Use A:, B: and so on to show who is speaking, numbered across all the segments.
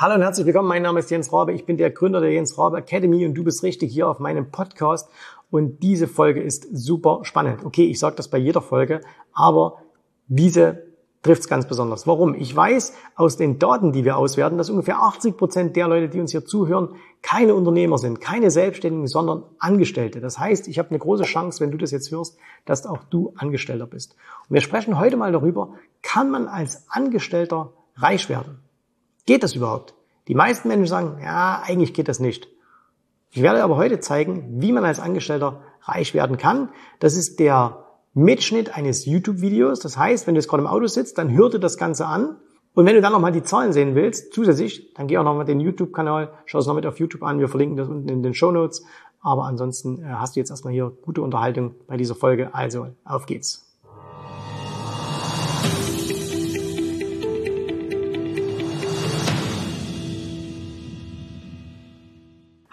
A: Hallo und herzlich willkommen. Mein Name ist Jens Rabe. Ich bin der Gründer der Jens Rabe Academy und du bist richtig hier auf meinem Podcast. Und diese Folge ist super spannend. Okay, ich sage das bei jeder Folge, aber diese trifft es ganz besonders. Warum? Ich weiß aus den Daten, die wir auswerten, dass ungefähr 80 Prozent der Leute, die uns hier zuhören, keine Unternehmer sind, keine Selbstständigen, sondern Angestellte. Das heißt, ich habe eine große Chance, wenn du das jetzt hörst, dass auch du Angestellter bist. Und wir sprechen heute mal darüber, kann man als Angestellter reich werden? Geht das überhaupt? Die meisten Menschen sagen, ja, eigentlich geht das nicht. Ich werde aber heute zeigen, wie man als Angestellter reich werden kann. Das ist der Mitschnitt eines YouTube-Videos. Das heißt, wenn du jetzt gerade im Auto sitzt, dann hör dir das Ganze an. Und wenn du dann nochmal die Zahlen sehen willst, zusätzlich, dann geh auch nochmal den YouTube-Kanal, schau es noch mit auf YouTube an. Wir verlinken das unten in den Show Notes. Aber ansonsten äh, hast du jetzt erstmal hier gute Unterhaltung bei dieser Folge. Also, auf geht's.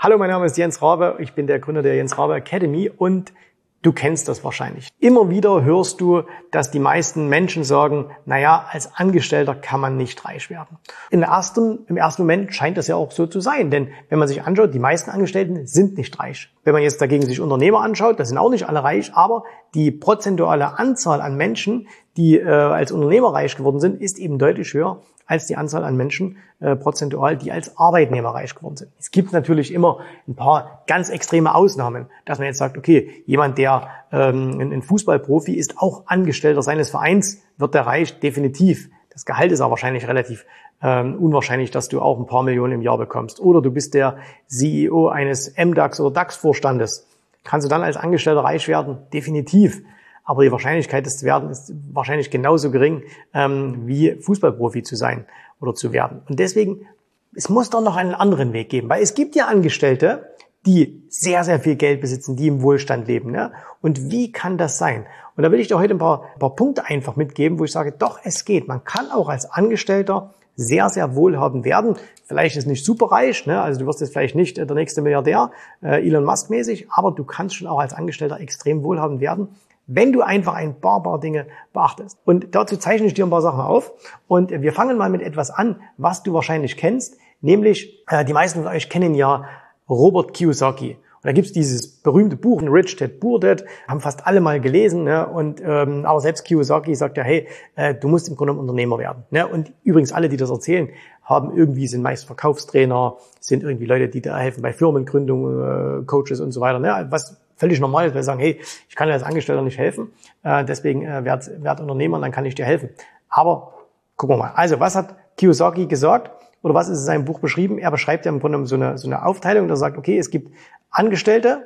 A: Hallo, mein Name ist Jens Rabe. Ich bin der Gründer der Jens Rabe Academy und du kennst das wahrscheinlich. Immer wieder hörst du, dass die meisten Menschen sagen, naja, als Angestellter kann man nicht reich werden. Im ersten, Im ersten Moment scheint das ja auch so zu sein, denn wenn man sich anschaut, die meisten Angestellten sind nicht reich. Wenn man jetzt dagegen sich Unternehmer anschaut, das sind auch nicht alle reich, aber die prozentuale Anzahl an Menschen, die äh, als Unternehmer reich geworden sind, ist eben deutlich höher als die Anzahl an Menschen äh, prozentual, die als Arbeitnehmer reich geworden sind. Es gibt natürlich immer ein paar ganz extreme Ausnahmen, dass man jetzt sagt, okay, jemand, der ähm, ein Fußballprofi ist, auch Angestellter seines Vereins, wird der reich definitiv. Das Gehalt ist aber wahrscheinlich relativ ähm, unwahrscheinlich, dass du auch ein paar Millionen im Jahr bekommst. Oder du bist der CEO eines MDAX oder DAX-Vorstandes. Kannst du dann als Angestellter reich werden? Definitiv. Aber die Wahrscheinlichkeit, das zu werden, ist wahrscheinlich genauso gering, ähm, wie Fußballprofi zu sein oder zu werden. Und deswegen, es muss doch noch einen anderen Weg geben, weil es gibt ja Angestellte, die sehr, sehr viel Geld besitzen, die im Wohlstand leben. Ne? Und wie kann das sein? Und da will ich dir heute ein paar, ein paar Punkte einfach mitgeben, wo ich sage, doch, es geht. Man kann auch als Angestellter sehr, sehr wohlhabend werden. Vielleicht ist nicht superreich, ne? also du wirst jetzt vielleicht nicht der nächste Milliardär, äh, Elon Musk mäßig, aber du kannst schon auch als Angestellter extrem wohlhabend werden wenn du einfach ein paar, paar Dinge beachtest. Und dazu zeichne ich dir ein paar Sachen auf. Und wir fangen mal mit etwas an, was du wahrscheinlich kennst, nämlich äh, die meisten von euch kennen ja Robert Kiyosaki. Und da gibt's dieses berühmte Buch, Rich Dad Poor Dad, haben fast alle mal gelesen. Ne? Und ähm, aber selbst Kiyosaki sagt ja, hey, äh, du musst im Grunde Unternehmer werden. Ne? Und übrigens alle, die das erzählen, haben irgendwie sind meist Verkaufstrainer, sind irgendwie Leute, die da helfen bei Firmengründung, äh, Coaches und so weiter. Ne? Was völlig normal ist, weil sie sagen, hey, ich kann dir als Angestellter nicht helfen, äh, deswegen äh, werd, werd Unternehmer, dann kann ich dir helfen. Aber gucken wir mal. Also, was hat Kiyosaki gesagt? Oder was ist in seinem Buch beschrieben? Er beschreibt ja im Grunde so eine, so eine Aufteilung, der sagt, okay, es gibt Angestellte,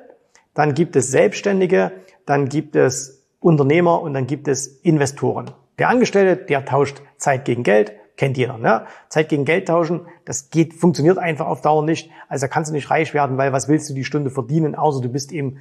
A: dann gibt es Selbstständige, dann gibt es Unternehmer und dann gibt es Investoren. Der Angestellte, der tauscht Zeit gegen Geld, kennt jeder. Ne? Zeit gegen Geld tauschen, das geht, funktioniert einfach auf Dauer nicht. Also da kannst du nicht reich werden, weil was willst du die Stunde verdienen, außer du bist eben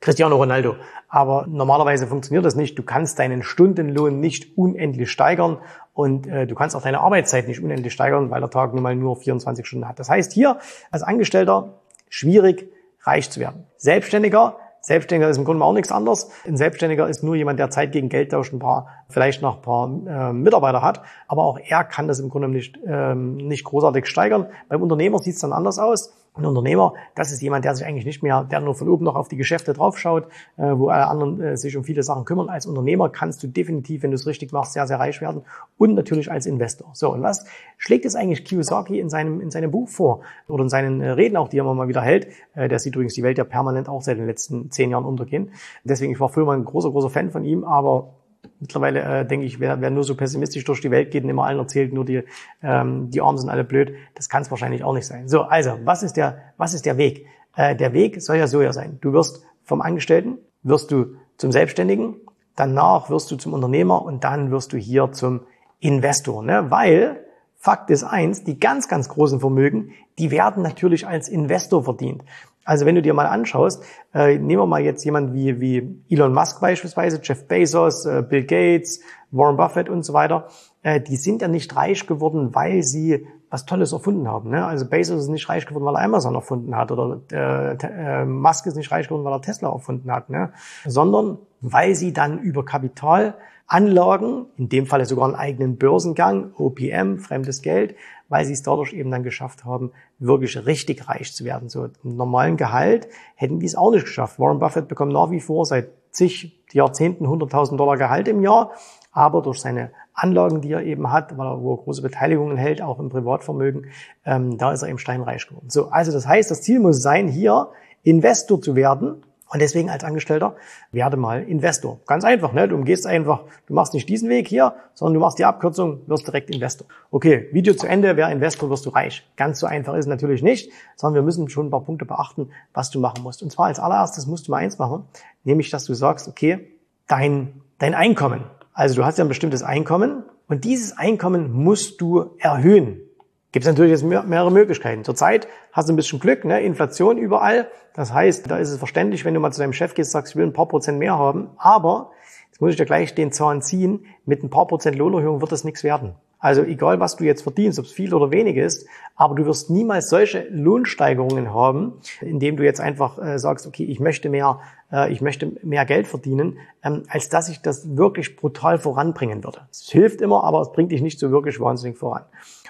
A: Cristiano Ronaldo. Aber normalerweise funktioniert das nicht. Du kannst deinen Stundenlohn nicht unendlich steigern und äh, du kannst auch deine Arbeitszeit nicht unendlich steigern, weil der Tag nun mal nur 24 Stunden hat. Das heißt hier als Angestellter schwierig reich zu werden. Selbstständiger Selbstständiger ist im Grunde auch nichts anderes. Ein Selbstständiger ist nur jemand, der Zeit gegen Geld tauscht, ein paar, vielleicht noch ein paar äh, Mitarbeiter hat. Aber auch er kann das im Grunde nicht, ähm, nicht großartig steigern. Beim Unternehmer sieht es dann anders aus. Ein Unternehmer, das ist jemand, der sich eigentlich nicht mehr, der nur von oben noch auf die Geschäfte draufschaut, äh, wo alle anderen äh, sich um viele Sachen kümmern. Als Unternehmer kannst du definitiv, wenn du es richtig machst, sehr, sehr reich werden und natürlich als Investor. So, und was schlägt es eigentlich Kiyosaki in seinem, in seinem Buch vor oder in seinen äh, Reden auch, die er immer mal wieder hält? Äh, der sieht übrigens die Welt ja permanent auch seit den letzten zehn Jahren untergehen. Deswegen, ich war früher mal ein großer, großer Fan von ihm, aber Mittlerweile äh, denke ich, wer, wer nur so pessimistisch durch die Welt geht und immer allen erzählt, nur die, ähm, die Armen sind alle blöd, das kann es wahrscheinlich auch nicht sein. So, also, was ist der, was ist der Weg? Äh, der Weg soll ja so ja sein. Du wirst vom Angestellten, wirst du zum Selbstständigen, danach wirst du zum Unternehmer und dann wirst du hier zum Investor. Ne? Weil, Fakt ist eins, die ganz, ganz großen Vermögen, die werden natürlich als Investor verdient. Also wenn du dir mal anschaust, äh, nehmen wir mal jetzt jemand wie, wie Elon Musk beispielsweise, Jeff Bezos, äh, Bill Gates, Warren Buffett und so weiter, äh, die sind ja nicht reich geworden, weil sie was Tolles erfunden haben. Ne? Also Bezos ist nicht reich geworden, weil er Amazon erfunden hat oder äh, äh, Musk ist nicht reich geworden, weil er Tesla erfunden hat, ne? sondern weil sie dann über Kapitalanlagen, in dem Falle sogar einen eigenen Börsengang, OPM, fremdes Geld, weil sie es dadurch eben dann geschafft haben, wirklich richtig reich zu werden. So im normalen Gehalt hätten die es auch nicht geschafft. Warren Buffett bekommt nach wie vor seit zig Jahrzehnten 100.000 Dollar Gehalt im Jahr, aber durch seine Anlagen, die er eben hat, weil er, wo große Beteiligungen hält, auch im Privatvermögen, ähm, da ist er eben steinreich geworden. So, also das heißt, das Ziel muss sein, hier Investor zu werden und deswegen als Angestellter werde mal Investor. Ganz einfach, ne? Du umgehst einfach, du machst nicht diesen Weg hier, sondern du machst die Abkürzung, wirst direkt Investor. Okay, Video zu Ende, wer Investor, wirst du reich. Ganz so einfach ist es natürlich nicht, sondern wir müssen schon ein paar Punkte beachten, was du machen musst. Und zwar als allererstes musst du mal eins machen, nämlich, dass du sagst, okay, dein, dein Einkommen. Also du hast ja ein bestimmtes Einkommen und dieses Einkommen musst du erhöhen. Gibt es natürlich jetzt mehrere Möglichkeiten. Zurzeit hast du ein bisschen Glück, ne? Inflation überall. Das heißt, da ist es verständlich, wenn du mal zu deinem Chef gehst, sagst, ich will ein paar Prozent mehr haben. Aber, jetzt muss ich dir gleich den Zahn ziehen, mit ein paar Prozent Lohnerhöhung wird das nichts werden. Also egal, was du jetzt verdienst, ob es viel oder wenig ist, aber du wirst niemals solche Lohnsteigerungen haben, indem du jetzt einfach äh, sagst, okay, ich möchte mehr, äh, ich möchte mehr Geld verdienen, ähm, als dass ich das wirklich brutal voranbringen würde. Es hilft immer, aber es bringt dich nicht so wirklich wahnsinnig voran.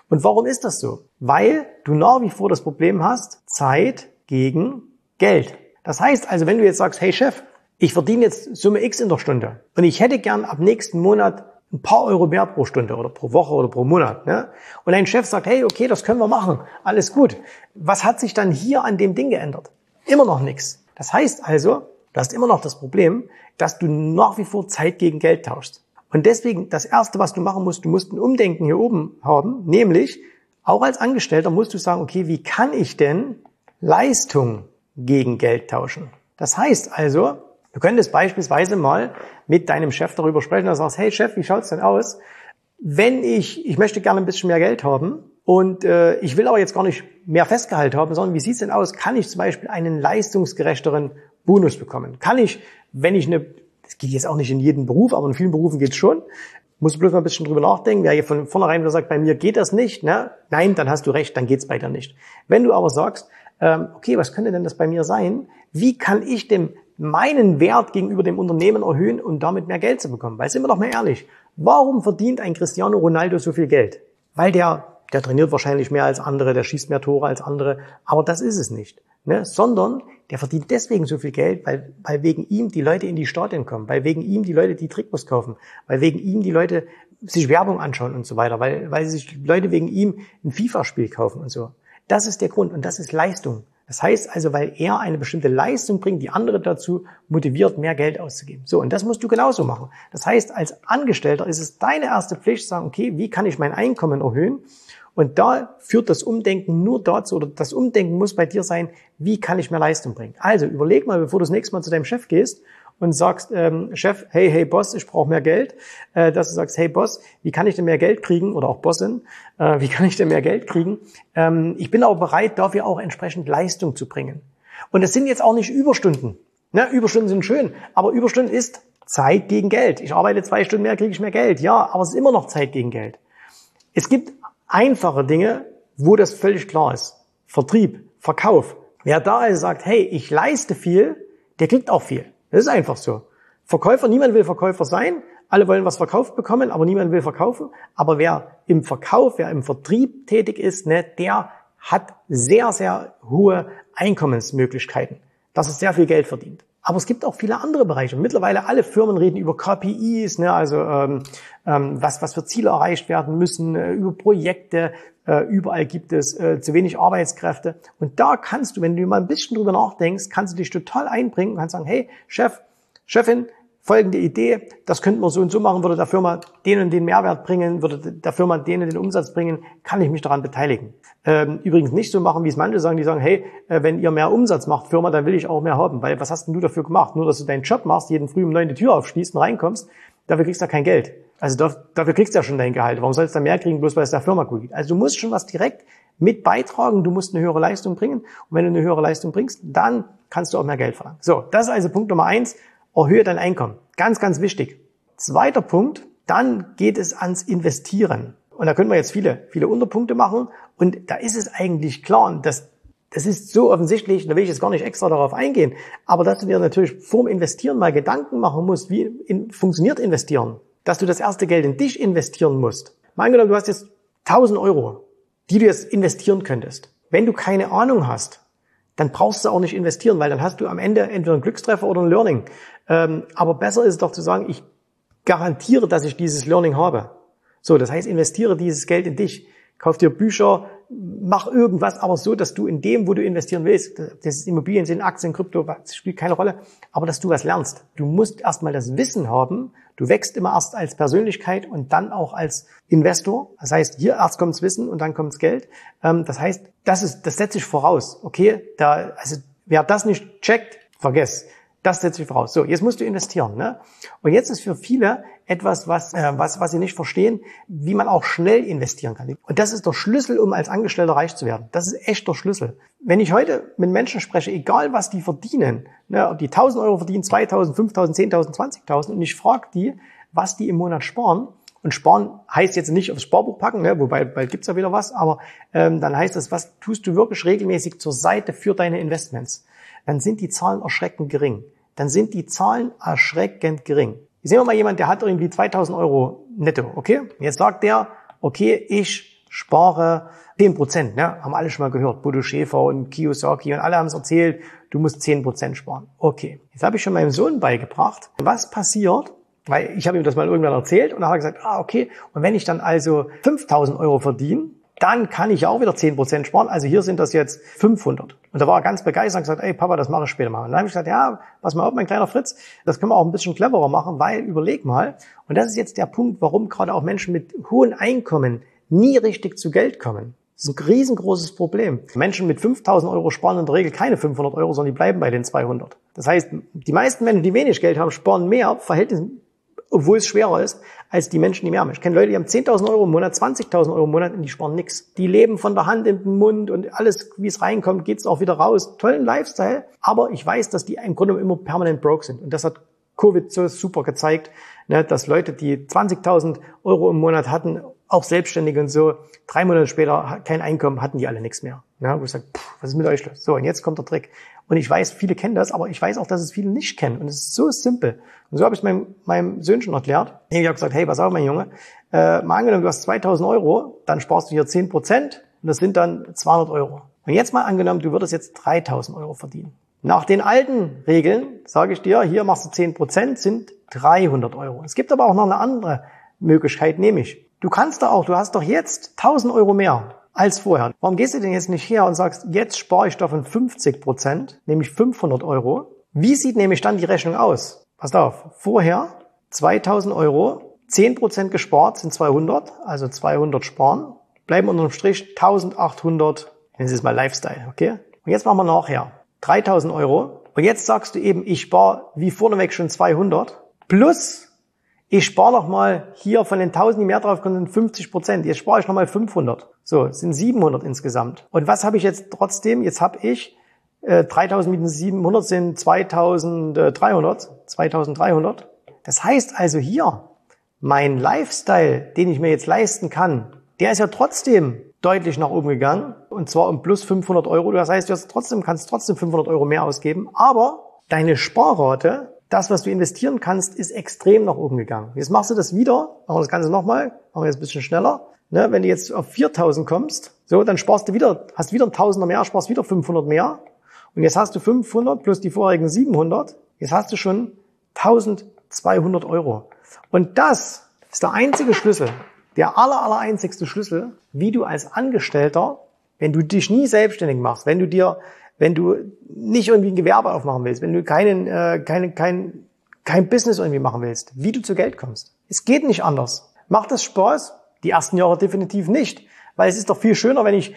A: Und warum ist das so? Weil du nach wie vor das Problem hast, Zeit gegen Geld. Das heißt also, wenn du jetzt sagst, hey Chef, ich verdiene jetzt Summe X in der Stunde und ich hätte gern ab nächsten Monat ein paar Euro mehr pro Stunde oder pro Woche oder pro Monat. Ne? Und dein Chef sagt, hey, okay, das können wir machen, alles gut. Was hat sich dann hier an dem Ding geändert? Immer noch nichts. Das heißt also, du hast immer noch das Problem, dass du nach wie vor Zeit gegen Geld tauschst. Und deswegen, das Erste, was du machen musst, du musst ein Umdenken hier oben haben, nämlich auch als Angestellter musst du sagen, okay, wie kann ich denn Leistung gegen Geld tauschen? Das heißt also, du könntest beispielsweise mal mit deinem Chef darüber sprechen, dass du sagst, hey Chef, wie schaut's denn aus? Wenn ich, ich möchte gerne ein bisschen mehr Geld haben und äh, ich will aber jetzt gar nicht mehr Festgehalt haben, sondern wie sieht's denn aus? Kann ich zum Beispiel einen leistungsgerechteren Bonus bekommen? Kann ich, wenn ich eine das geht jetzt auch nicht in jedem Beruf, aber in vielen Berufen geht's schon. Muss bloß mal ein bisschen drüber nachdenken. Wer hier von vornherein wieder sagt, bei mir geht das nicht, ne? nein, dann hast du recht, dann geht's bei dir nicht. Wenn du aber sagst, ähm, okay, was könnte denn das bei mir sein? Wie kann ich dem meinen Wert gegenüber dem Unternehmen erhöhen und damit mehr Geld zu bekommen? Weil sind wir doch mal ehrlich, warum verdient ein Cristiano Ronaldo so viel Geld? Weil der, der trainiert wahrscheinlich mehr als andere, der schießt mehr Tore als andere, aber das ist es nicht ne? sondern der verdient deswegen so viel Geld, weil, weil wegen ihm die Leute in die Stadien kommen, weil wegen ihm die Leute die Trikots kaufen, weil wegen ihm die Leute sich Werbung anschauen und so weiter, weil, weil sich Leute wegen ihm ein FIFA-Spiel kaufen und so. Das ist der Grund und das ist Leistung. Das heißt also, weil er eine bestimmte Leistung bringt, die andere dazu motiviert, mehr Geld auszugeben. So, und das musst du genauso machen. Das heißt, als Angestellter ist es deine erste Pflicht, zu sagen, okay, wie kann ich mein Einkommen erhöhen? Und da führt das Umdenken nur dazu, oder das Umdenken muss bei dir sein, wie kann ich mehr Leistung bringen? Also überleg mal, bevor du das nächste Mal zu deinem Chef gehst und sagst, ähm, Chef, hey, hey Boss, ich brauche mehr Geld, äh, dass du sagst, hey Boss, wie kann ich denn mehr Geld kriegen? Oder auch Bossin, äh, wie kann ich denn mehr Geld kriegen? Ähm, ich bin aber bereit, dafür auch entsprechend Leistung zu bringen. Und das sind jetzt auch nicht Überstunden. Ne? Überstunden sind schön, aber Überstunden ist Zeit gegen Geld. Ich arbeite zwei Stunden mehr, kriege ich mehr Geld. Ja, aber es ist immer noch Zeit gegen Geld. Es gibt einfache Dinge, wo das völlig klar ist. Vertrieb, Verkauf. Wer da also sagt, hey, ich leiste viel, der kriegt auch viel. Das ist einfach so. Verkäufer, niemand will Verkäufer sein. Alle wollen was verkauft bekommen, aber niemand will verkaufen. Aber wer im Verkauf, wer im Vertrieb tätig ist, ne, der hat sehr, sehr hohe Einkommensmöglichkeiten, dass er sehr viel Geld verdient. Aber es gibt auch viele andere Bereiche. Mittlerweile alle Firmen reden über KPIs, ne, also ähm, ähm, was, was für Ziele erreicht werden müssen, äh, über Projekte. Äh, überall gibt es äh, zu wenig Arbeitskräfte. Und da kannst du, wenn du mal ein bisschen drüber nachdenkst, kannst du dich total einbringen und kannst sagen, hey, Chef, Chefin, folgende Idee, das könnten wir so und so machen, würde der Firma den und den Mehrwert bringen, würde der Firma den und den Umsatz bringen, kann ich mich daran beteiligen. Ähm, übrigens nicht so machen, wie es manche sagen, die sagen, hey, äh, wenn ihr mehr Umsatz macht, Firma, dann will ich auch mehr haben, weil was hast denn du dafür gemacht? Nur, dass du deinen Job machst, jeden Früh um neun die Tür aufschließt und reinkommst, dafür kriegst du ja kein Geld. Also dafür kriegst du ja schon dein Gehalt. Warum sollst du da mehr kriegen, bloß weil es der Firma gut geht? Also du musst schon was direkt mit beitragen, du musst eine höhere Leistung bringen. Und wenn du eine höhere Leistung bringst, dann kannst du auch mehr Geld verlangen. So, das ist also Punkt Nummer eins erhöhe dein Einkommen. Ganz, ganz wichtig. Zweiter Punkt, dann geht es ans Investieren. Und da können wir jetzt viele, viele Unterpunkte machen. Und da ist es eigentlich klar, dass das ist so offensichtlich, da will ich jetzt gar nicht extra darauf eingehen, aber dass du dir natürlich vorm Investieren mal Gedanken machen musst, wie in, funktioniert Investieren. Dass du das erste Geld in dich investieren musst. Mal angenommen, du hast jetzt 1000 Euro die du jetzt investieren könntest. Wenn du keine Ahnung hast, dann brauchst du auch nicht investieren, weil dann hast du am Ende entweder einen Glückstreffer oder ein Learning. Ähm, aber besser ist es doch zu sagen, ich garantiere, dass ich dieses Learning habe. So, das heißt, investiere dieses Geld in dich. Kauf dir Bücher, mach irgendwas, aber so, dass du in dem, wo du investieren willst, das ist Immobilien, sind Aktien, Krypto, das spielt keine Rolle, aber dass du was lernst. Du musst erstmal das Wissen haben. Du wächst immer erst als Persönlichkeit und dann auch als Investor. Das heißt, hier erst kommt's Wissen und dann kommt's Geld. Ähm, das heißt, das ist, das setze ich voraus. Okay, da, also wer das nicht checkt, vergess. Das setze ich voraus. So, jetzt musst du investieren. Ne? Und jetzt ist für viele etwas, was, äh, was, was sie nicht verstehen, wie man auch schnell investieren kann. Und das ist der Schlüssel, um als Angestellter reich zu werden. Das ist echt der Schlüssel. Wenn ich heute mit Menschen spreche, egal was die verdienen, ne, ob die 1000 Euro verdienen, 2000, 5000, 10.000, 20.000, und ich frage die, was die im Monat sparen, und sparen heißt jetzt nicht aufs Sparbuch packen, ne, wobei bald gibt's ja wieder was, aber ähm, dann heißt das, was tust du wirklich regelmäßig zur Seite für deine Investments? Dann sind die Zahlen erschreckend gering. Dann sind die Zahlen erschreckend gering. Sehen wir mal jemand, der hat irgendwie 2000 Euro netto, okay? Jetzt sagt der, okay, ich spare 10 Prozent, ne? Haben alle schon mal gehört. Bodo Schäfer und Kiyosaki und alle haben es erzählt, du musst 10 Prozent sparen. Okay. Jetzt habe ich schon meinem Sohn beigebracht, was passiert, weil ich habe ihm das mal irgendwann erzählt und dann hat er gesagt, ah, okay. Und wenn ich dann also 5000 Euro verdiene, dann kann ich auch wieder 10% sparen. Also hier sind das jetzt 500. Und da war er ganz begeistert und gesagt, ey Papa, das mache ich später mal. Und dann habe ich gesagt, ja, pass mal auf, mein kleiner Fritz, das können wir auch ein bisschen cleverer machen, weil überleg mal, und das ist jetzt der Punkt, warum gerade auch Menschen mit hohen Einkommen nie richtig zu Geld kommen. Das ist ein riesengroßes Problem. Menschen mit 5000 Euro sparen in der Regel keine 500 Euro, sondern die bleiben bei den 200. Das heißt, die meisten Menschen, die wenig Geld haben, sparen mehr, Verhältnis, obwohl es schwerer ist, als die Menschen, die mehr haben. Ich kenne Leute, die haben 10.000 Euro im Monat, 20.000 Euro im Monat und die sparen nichts. Die leben von der Hand in den Mund und alles, wie es reinkommt, geht's auch wieder raus. Tollen Lifestyle, aber ich weiß, dass die im Grunde immer permanent broke sind. Und das hat Covid so super gezeigt, ne, dass Leute, die 20.000 Euro im Monat hatten, auch Selbstständige und so, drei Monate später kein Einkommen, hatten die alle nichts mehr. Ne, wo ich sage, pff, was ist mit euch los? So, und jetzt kommt der Trick. Und ich weiß, viele kennen das, aber ich weiß auch, dass es viele nicht kennen. Und es ist so simpel. Und so habe ich meinem, meinem Söhn schon erklärt. Ich habe gesagt, hey, pass auf, mein Junge, äh, mal angenommen, du hast 2000 Euro, dann sparst du hier 10 Prozent und das sind dann 200 Euro. Und jetzt mal angenommen, du würdest jetzt 3000 Euro verdienen. Nach den alten Regeln sage ich dir, hier machst du 10 Prozent, sind 300 Euro. Es gibt aber auch noch eine andere Möglichkeit, nämlich, du kannst da auch, du hast doch jetzt 1000 Euro mehr als vorher. Warum gehst du denn jetzt nicht her und sagst, jetzt spare ich davon 50 Prozent, nämlich 500 Euro? Wie sieht nämlich dann die Rechnung aus? Passt auf, vorher 2000 Euro, 10 Prozent gespart sind 200, also 200 sparen, bleiben unterm Strich 1800, nennen Sie es mal Lifestyle, okay? Und jetzt machen wir nachher 3000 Euro und jetzt sagst du eben, ich spare wie vorneweg schon 200 plus ich spare noch mal hier von den 1000, die mehr drauf kommen, sind 50 Prozent. Jetzt spare ich noch mal 500. So, sind 700 insgesamt. Und was habe ich jetzt trotzdem? Jetzt habe ich äh, 3000 minus 700 sind 2300. 2300. Das heißt also hier, mein Lifestyle, den ich mir jetzt leisten kann, der ist ja trotzdem deutlich nach oben gegangen. Und zwar um plus 500 Euro. Das heißt, du hast trotzdem, kannst trotzdem 500 Euro mehr ausgeben. Aber deine Sparrate das, was du investieren kannst, ist extrem nach oben gegangen. Jetzt machst du das wieder, machen wir das Ganze nochmal, machen wir jetzt ein bisschen schneller. Ne, wenn du jetzt auf 4000 kommst, so, dann sparst du wieder, hast wieder ein Tausender mehr, sparst wieder 500 mehr. Und jetzt hast du 500 plus die vorherigen 700. Jetzt hast du schon 1200 Euro. Und das ist der einzige Schlüssel, der aller, aller einzigste Schlüssel, wie du als Angestellter, wenn du dich nie selbstständig machst, wenn du dir wenn du nicht irgendwie ein Gewerbe aufmachen willst, wenn du keinen, äh, keine, kein, kein Business irgendwie machen willst, wie du zu Geld kommst. Es geht nicht anders. Macht das Spaß? Die ersten Jahre definitiv nicht. Weil es ist doch viel schöner, wenn ich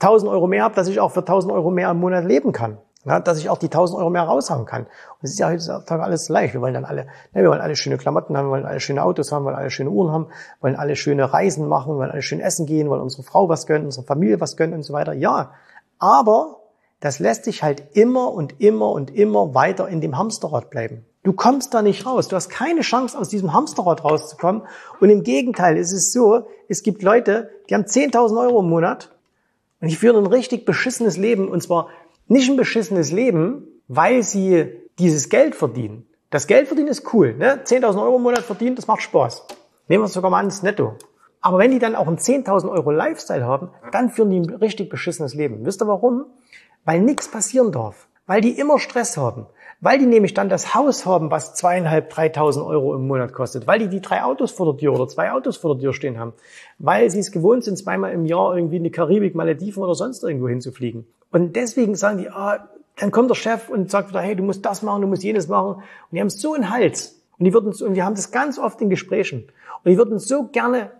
A: 1000 Euro mehr habe, dass ich auch für 1000 Euro mehr im Monat leben kann. Ja, dass ich auch die 1000 Euro mehr raushauen kann. Und es ist ja heutzutage alles leicht. Wir wollen dann alle, ne, wir wollen alle schöne Klamotten haben, wir wollen alle schöne Autos haben, wir wollen alle schöne Uhren haben, wollen alle schöne Reisen machen, wollen alle schön essen gehen, wollen unsere Frau was gönnen, unsere Familie was gönnen und so weiter. Ja, aber das lässt sich halt immer und immer und immer weiter in dem Hamsterrad bleiben. Du kommst da nicht raus. Du hast keine Chance, aus diesem Hamsterrad rauszukommen. Und im Gegenteil, es ist so, es gibt Leute, die haben 10.000 Euro im Monat und die führen ein richtig beschissenes Leben. Und zwar nicht ein beschissenes Leben, weil sie dieses Geld verdienen. Das Geld verdienen ist cool. Ne? 10.000 Euro im Monat verdienen, das macht Spaß. Nehmen wir es sogar mal ans Netto. Aber wenn die dann auch einen 10.000 Euro Lifestyle haben, dann führen die ein richtig beschissenes Leben. Wisst ihr warum? Weil nichts passieren darf. Weil die immer Stress haben. Weil die nämlich dann das Haus haben, was zweieinhalb, dreitausend Euro im Monat kostet. Weil die die drei Autos vor der Tür oder zwei Autos vor der Tür stehen haben. Weil sie es gewohnt sind, zweimal im Jahr irgendwie in die Karibik, Malediven oder sonst irgendwo hinzufliegen. Und deswegen sagen die, ah, dann kommt der Chef und sagt wieder, hey, du musst das machen, du musst jenes machen. Und die haben so einen Hals. Und die würden, und wir haben das ganz oft in Gesprächen. Und die würden so gerne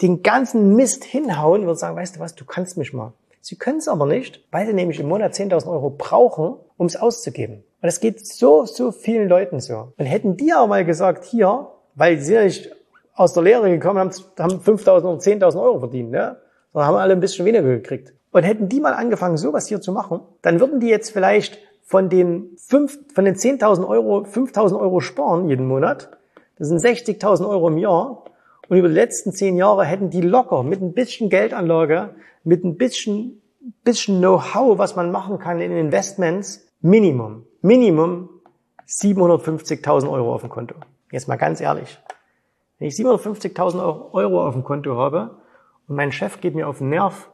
A: den ganzen Mist hinhauen und sagen, weißt du was, du kannst mich mal. Sie können es aber nicht, weil sie nämlich im Monat 10.000 Euro brauchen, um es auszugeben. Und das geht so, so vielen Leuten so. Und hätten die aber mal gesagt, hier, weil sie ja nicht aus der Lehre gekommen haben, haben 5.000 oder 10.000 Euro verdient, ne? sondern haben alle ein bisschen weniger gekriegt. Und hätten die mal angefangen, sowas hier zu machen, dann würden die jetzt vielleicht von den, fünf, von den 10.000 Euro 5.000 Euro sparen jeden Monat. Das sind 60.000 Euro im Jahr. Und über die letzten zehn Jahre hätten die locker mit ein bisschen Geldanlage, mit ein bisschen, bisschen Know-how, was man machen kann in Investments, Minimum, Minimum 750.000 Euro auf dem Konto. Jetzt mal ganz ehrlich. Wenn ich 750.000 Euro auf dem Konto habe und mein Chef geht mir auf den Nerv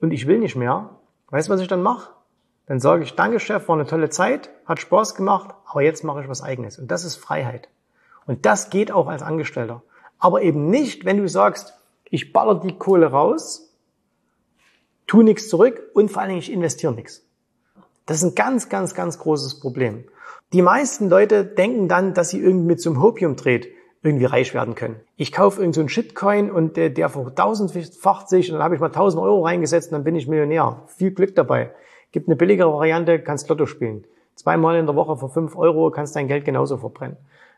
A: und ich will nicht mehr, weißt du, was ich dann mache? Dann sage ich, danke Chef, war eine tolle Zeit, hat Spaß gemacht, aber jetzt mache ich was eigenes. Und das ist Freiheit. Und das geht auch als Angestellter. Aber eben nicht, wenn du sagst, ich baller die Kohle raus, tu nichts zurück und vor allen Dingen ich investiere nichts. Das ist ein ganz, ganz, ganz großes Problem. Die meisten Leute denken dann, dass sie irgendwie mit so einem Hopium-Trade irgendwie reich werden können. Ich kaufe irgend so Shitcoin und der, der vertausendfacht sich und dann habe ich mal 1000 Euro reingesetzt und dann bin ich Millionär. Viel Glück dabei. Gibt eine billigere Variante, kannst Lotto spielen. Zweimal in der Woche für 5 Euro kannst dein Geld genauso verbrennen.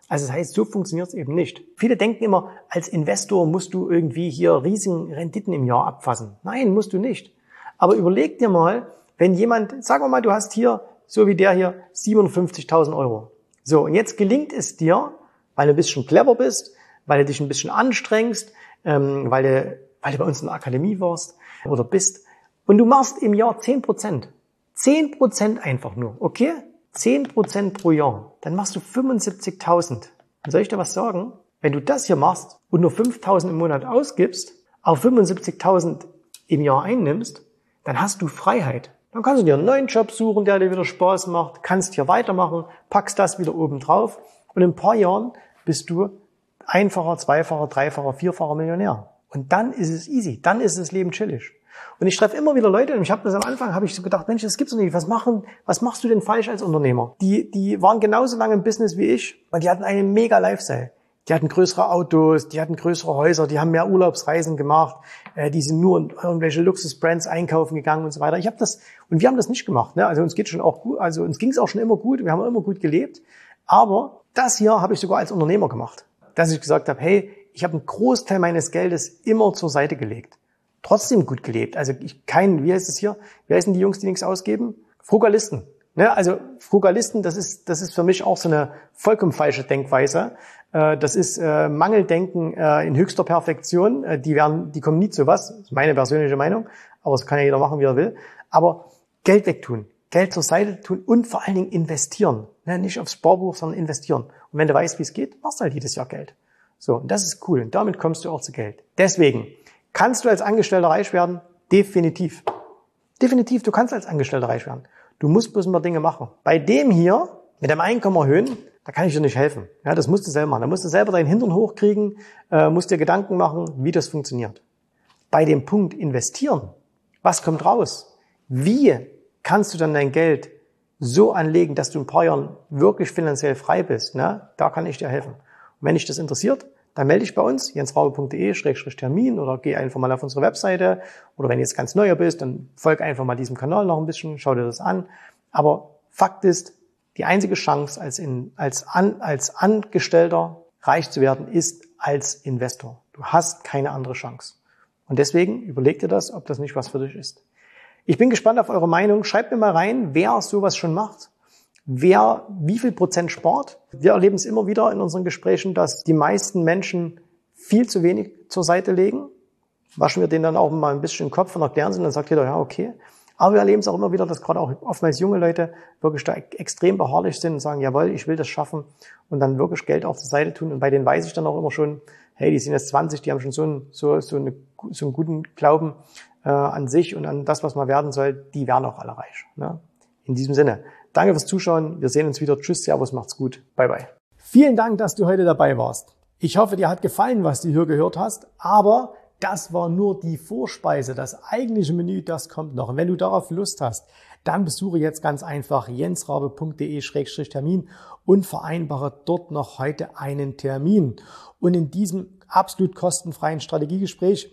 A: Also das heißt, so funktioniert es eben nicht. Viele denken immer, als Investor musst du irgendwie hier riesigen Renditen im Jahr abfassen. Nein, musst du nicht. Aber überleg dir mal, wenn jemand, sagen wir mal, du hast hier, so wie der hier, 57.000 Euro. So, und jetzt gelingt es dir, weil du ein bisschen clever bist, weil du dich ein bisschen anstrengst, ähm, weil, du, weil du bei uns in der Akademie warst oder bist, und du machst im Jahr 10 Prozent. 10 Prozent einfach nur, okay? 10 Prozent pro Jahr. Dann machst du 75.000. Und soll ich dir was sagen? Wenn du das hier machst und nur 5.000 im Monat ausgibst, auf 75.000 im Jahr einnimmst, dann hast du Freiheit. Dann kannst du dir einen neuen Job suchen, der dir wieder Spaß macht, kannst hier weitermachen, packst das wieder oben drauf und in ein paar Jahren bist du einfacher, zweifacher, dreifacher, vierfacher Millionär. Und dann ist es easy, dann ist das Leben chillig. Und ich treffe immer wieder Leute, und ich habe das am Anfang, habe ich so gedacht, Mensch, das gibt's doch nicht. Was machen, was machst du denn falsch als Unternehmer? Die, die waren genauso lange im Business wie ich und die hatten einen mega Lifestyle. Die hatten größere Autos, die hatten größere Häuser, die haben mehr Urlaubsreisen gemacht, äh, die sind nur in irgendwelche Luxusbrands einkaufen gegangen und so weiter. Ich habe das und wir haben das nicht gemacht. Ne? Also uns geht schon auch gut, also uns ging es auch schon immer gut, wir haben immer gut gelebt. Aber das hier habe ich sogar als Unternehmer gemacht, dass ich gesagt habe, hey, ich habe einen Großteil meines Geldes immer zur Seite gelegt trotzdem gut gelebt. Also ich kein, wie heißt es hier? Wie heißen die Jungs, die nichts ausgeben? Frugalisten. Ne? Also Frugalisten, das ist, das ist für mich auch so eine vollkommen falsche Denkweise. Äh, das ist äh, Mangeldenken äh, in höchster Perfektion. Die werden, die kommen nie zu was. Das ist meine persönliche Meinung. Aber das kann ja jeder machen, wie er will. Aber Geld wegtun, Geld zur Seite tun und vor allen Dingen investieren. Ne? Nicht aufs Sparbuch, sondern investieren. Und wenn du weißt, wie es geht, machst du halt jedes Jahr Geld. So, und das ist cool. Und damit kommst du auch zu Geld. Deswegen, Kannst du als Angestellter reich werden? Definitiv. Definitiv, du kannst als Angestellter reich werden. Du musst bloß paar Dinge machen. Bei dem hier, mit dem Einkommen erhöhen, da kann ich dir nicht helfen. Ja, das musst du selber machen. Da musst du selber deinen Hintern hochkriegen, äh, musst dir Gedanken machen, wie das funktioniert. Bei dem Punkt investieren, was kommt raus? Wie kannst du dann dein Geld so anlegen, dass du in ein paar Jahren wirklich finanziell frei bist? Ne? Da kann ich dir helfen. Und wenn dich das interessiert, dann melde dich bei uns, jensraube.de-termin oder geh einfach mal auf unsere Webseite. Oder wenn du jetzt ganz neuer bist, dann folg einfach mal diesem Kanal noch ein bisschen, schau dir das an. Aber Fakt ist, die einzige Chance als, in, als, an, als Angestellter reich zu werden, ist als Investor. Du hast keine andere Chance. Und deswegen überleg dir das, ob das nicht was für dich ist. Ich bin gespannt auf eure Meinung. Schreibt mir mal rein, wer sowas schon macht wer wie viel Prozent spart. Wir erleben es immer wieder in unseren Gesprächen, dass die meisten Menschen viel zu wenig zur Seite legen. Waschen wir denen dann auch mal ein bisschen den Kopf und erklären sie, dann sagt jeder, ja, okay. Aber wir erleben es auch immer wieder, dass gerade auch oftmals junge Leute wirklich da extrem beharrlich sind und sagen, jawohl, ich will das schaffen und dann wirklich Geld auf zur Seite tun. Und bei denen weiß ich dann auch immer schon, hey, die sind jetzt 20, die haben schon so, einen, so, so, eine, so einen guten Glauben äh, an sich und an das, was man werden soll, die werden auch alle reich. Ne? In diesem Sinne, danke fürs Zuschauen. Wir sehen uns wieder. Tschüss, Servus, macht's gut. Bye, bye. Vielen Dank, dass du heute dabei warst. Ich hoffe, dir hat gefallen, was du hier gehört hast, aber das war nur die Vorspeise. Das eigentliche Menü, das kommt noch. Und wenn du darauf Lust hast, dann besuche jetzt ganz einfach jensrabe.de-termin und vereinbare dort noch heute einen Termin. Und in diesem absolut kostenfreien Strategiegespräch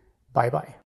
A: Bye bye.